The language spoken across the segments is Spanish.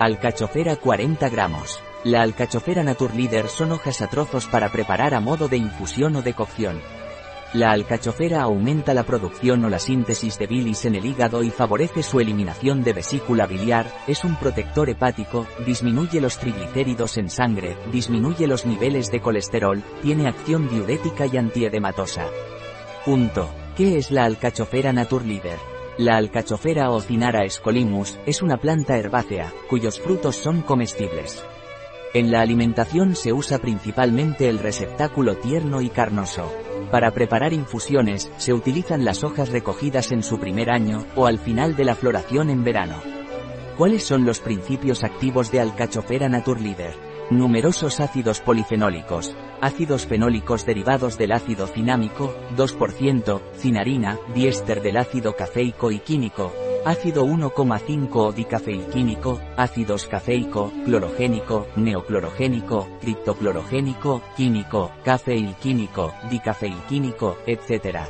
Alcachofera 40 gramos. La alcachofera Naturleader son hojas a trozos para preparar a modo de infusión o de cocción. La alcachofera aumenta la producción o la síntesis de bilis en el hígado y favorece su eliminación de vesícula biliar, es un protector hepático, disminuye los triglicéridos en sangre, disminuye los niveles de colesterol, tiene acción diurética y antiedematosa. Punto. ¿Qué es la alcachofera Naturleader? La alcachofera o Cinara escolimus es una planta herbácea, cuyos frutos son comestibles. En la alimentación se usa principalmente el receptáculo tierno y carnoso. Para preparar infusiones, se utilizan las hojas recogidas en su primer año, o al final de la floración en verano. ¿Cuáles son los principios activos de Alcachofera Naturleader? Numerosos ácidos polifenólicos, ácidos fenólicos derivados del ácido cinámico, 2%, cinarina, diéster del ácido cafeico y químico, ácido 1,5 o dicafeilquímico, ácidos cafeico, clorogénico, neoclorogénico, criptoclorogénico, químico, cafeilquímico, dicafeilquímico, etc.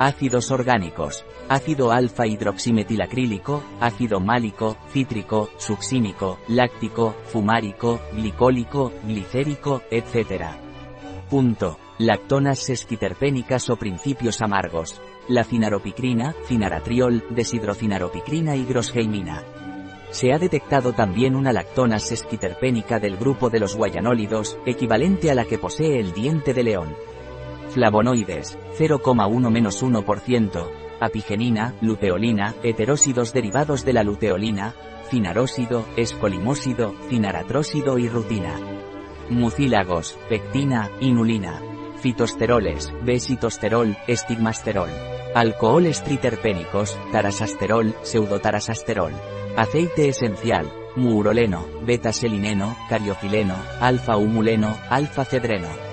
Ácidos orgánicos. Ácido alfa hidroximetilacrílico, ácido málico, cítrico, succínico, láctico, fumárico, glicólico, glicérico, etc. Punto. Lactonas sesquiterpénicas o principios amargos la cinaropicrina, cinaratriol, deshidrocinaropicrina y grosgeimina. Se ha detectado también una lactona sesquiterpénica del grupo de los guayanólidos, equivalente a la que posee el diente de león. Flavonoides, 0,1-1%, apigenina, luteolina, heterósidos derivados de la luteolina, cinarósido, escolimósido, cinaratrósido y rutina. Mucílagos, pectina, inulina. Fitosteroles, besitosterol, estigmasterol. Alcoholes triterpénicos, tarasasterol, pseudotarasasterol. Aceite esencial, muuroleno, beta-selineno, cariofileno, alfa-humuleno, alfa-cedreno.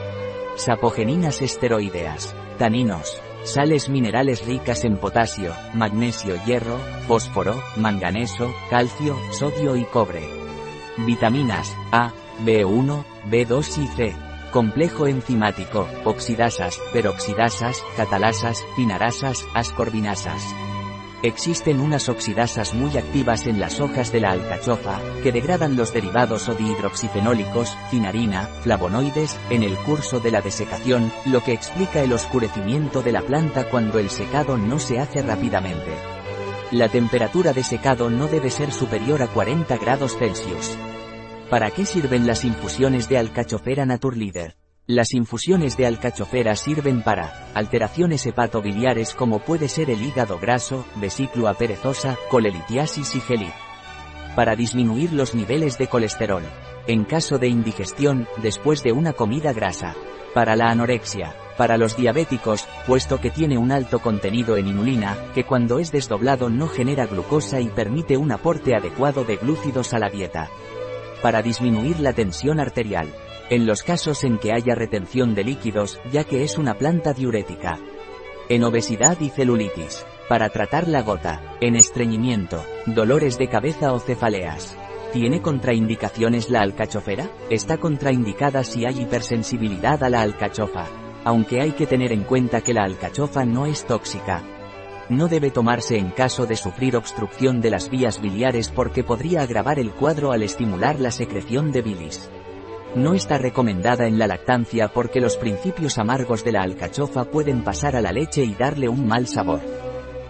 Sapogeninas esteroideas. Taninos. Sales minerales ricas en potasio, magnesio, hierro, fósforo, manganeso, calcio, sodio y cobre. Vitaminas A, B1, B2 y C. Complejo enzimático, oxidasas, peroxidasas, catalasas, tinarasas, ascorbinasas. Existen unas oxidasas muy activas en las hojas de la alcachofa, que degradan los derivados o dihidroxifenólicos, cinarina, flavonoides, en el curso de la desecación, lo que explica el oscurecimiento de la planta cuando el secado no se hace rápidamente. La temperatura de secado no debe ser superior a 40 grados Celsius. ¿Para qué sirven las infusiones de alcachofera Naturleader? Las infusiones de alcachofera sirven para alteraciones hepatobiliares como puede ser el hígado graso, vesícula perezosa, colelitiasis y gelit. Para disminuir los niveles de colesterol. En caso de indigestión, después de una comida grasa. Para la anorexia. Para los diabéticos, puesto que tiene un alto contenido en inulina, que cuando es desdoblado no genera glucosa y permite un aporte adecuado de glúcidos a la dieta para disminuir la tensión arterial. En los casos en que haya retención de líquidos, ya que es una planta diurética. En obesidad y celulitis. Para tratar la gota. En estreñimiento, dolores de cabeza o cefaleas. ¿Tiene contraindicaciones la alcachofera? Está contraindicada si hay hipersensibilidad a la alcachofa. Aunque hay que tener en cuenta que la alcachofa no es tóxica, no debe tomarse en caso de sufrir obstrucción de las vías biliares porque podría agravar el cuadro al estimular la secreción de bilis. No está recomendada en la lactancia porque los principios amargos de la alcachofa pueden pasar a la leche y darle un mal sabor.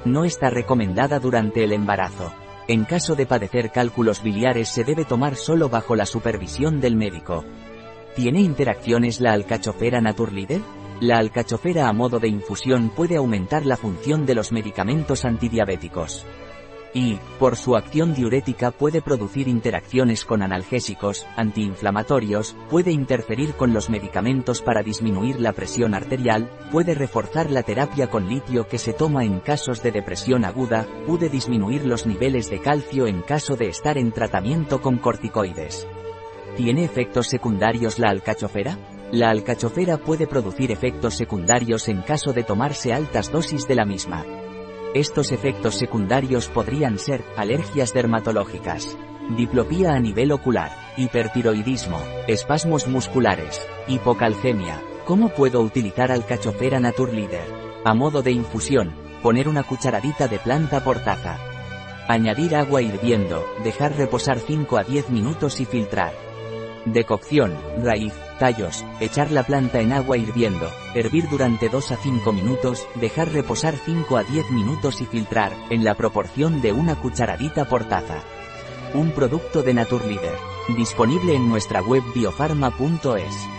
No está recomendada durante el embarazo. En caso de padecer cálculos biliares se debe tomar solo bajo la supervisión del médico. ¿Tiene interacciones la alcachofera Naturleader? La alcachofera a modo de infusión puede aumentar la función de los medicamentos antidiabéticos. Y, por su acción diurética puede producir interacciones con analgésicos, antiinflamatorios, puede interferir con los medicamentos para disminuir la presión arterial, puede reforzar la terapia con litio que se toma en casos de depresión aguda, puede disminuir los niveles de calcio en caso de estar en tratamiento con corticoides. ¿Tiene efectos secundarios la alcachofera? La alcachofera puede producir efectos secundarios en caso de tomarse altas dosis de la misma. Estos efectos secundarios podrían ser alergias dermatológicas, diplopía a nivel ocular, hipertiroidismo, espasmos musculares, hipocalcemia. ¿Cómo puedo utilizar alcachofera Naturleader? A modo de infusión, poner una cucharadita de planta por taza. Añadir agua hirviendo, dejar reposar 5 a 10 minutos y filtrar. Decocción, raíz, tallos, echar la planta en agua hirviendo, hervir durante 2 a 5 minutos, dejar reposar 5 a 10 minutos y filtrar, en la proporción de una cucharadita por taza. Un producto de Naturleader. Disponible en nuestra web biofarma.es.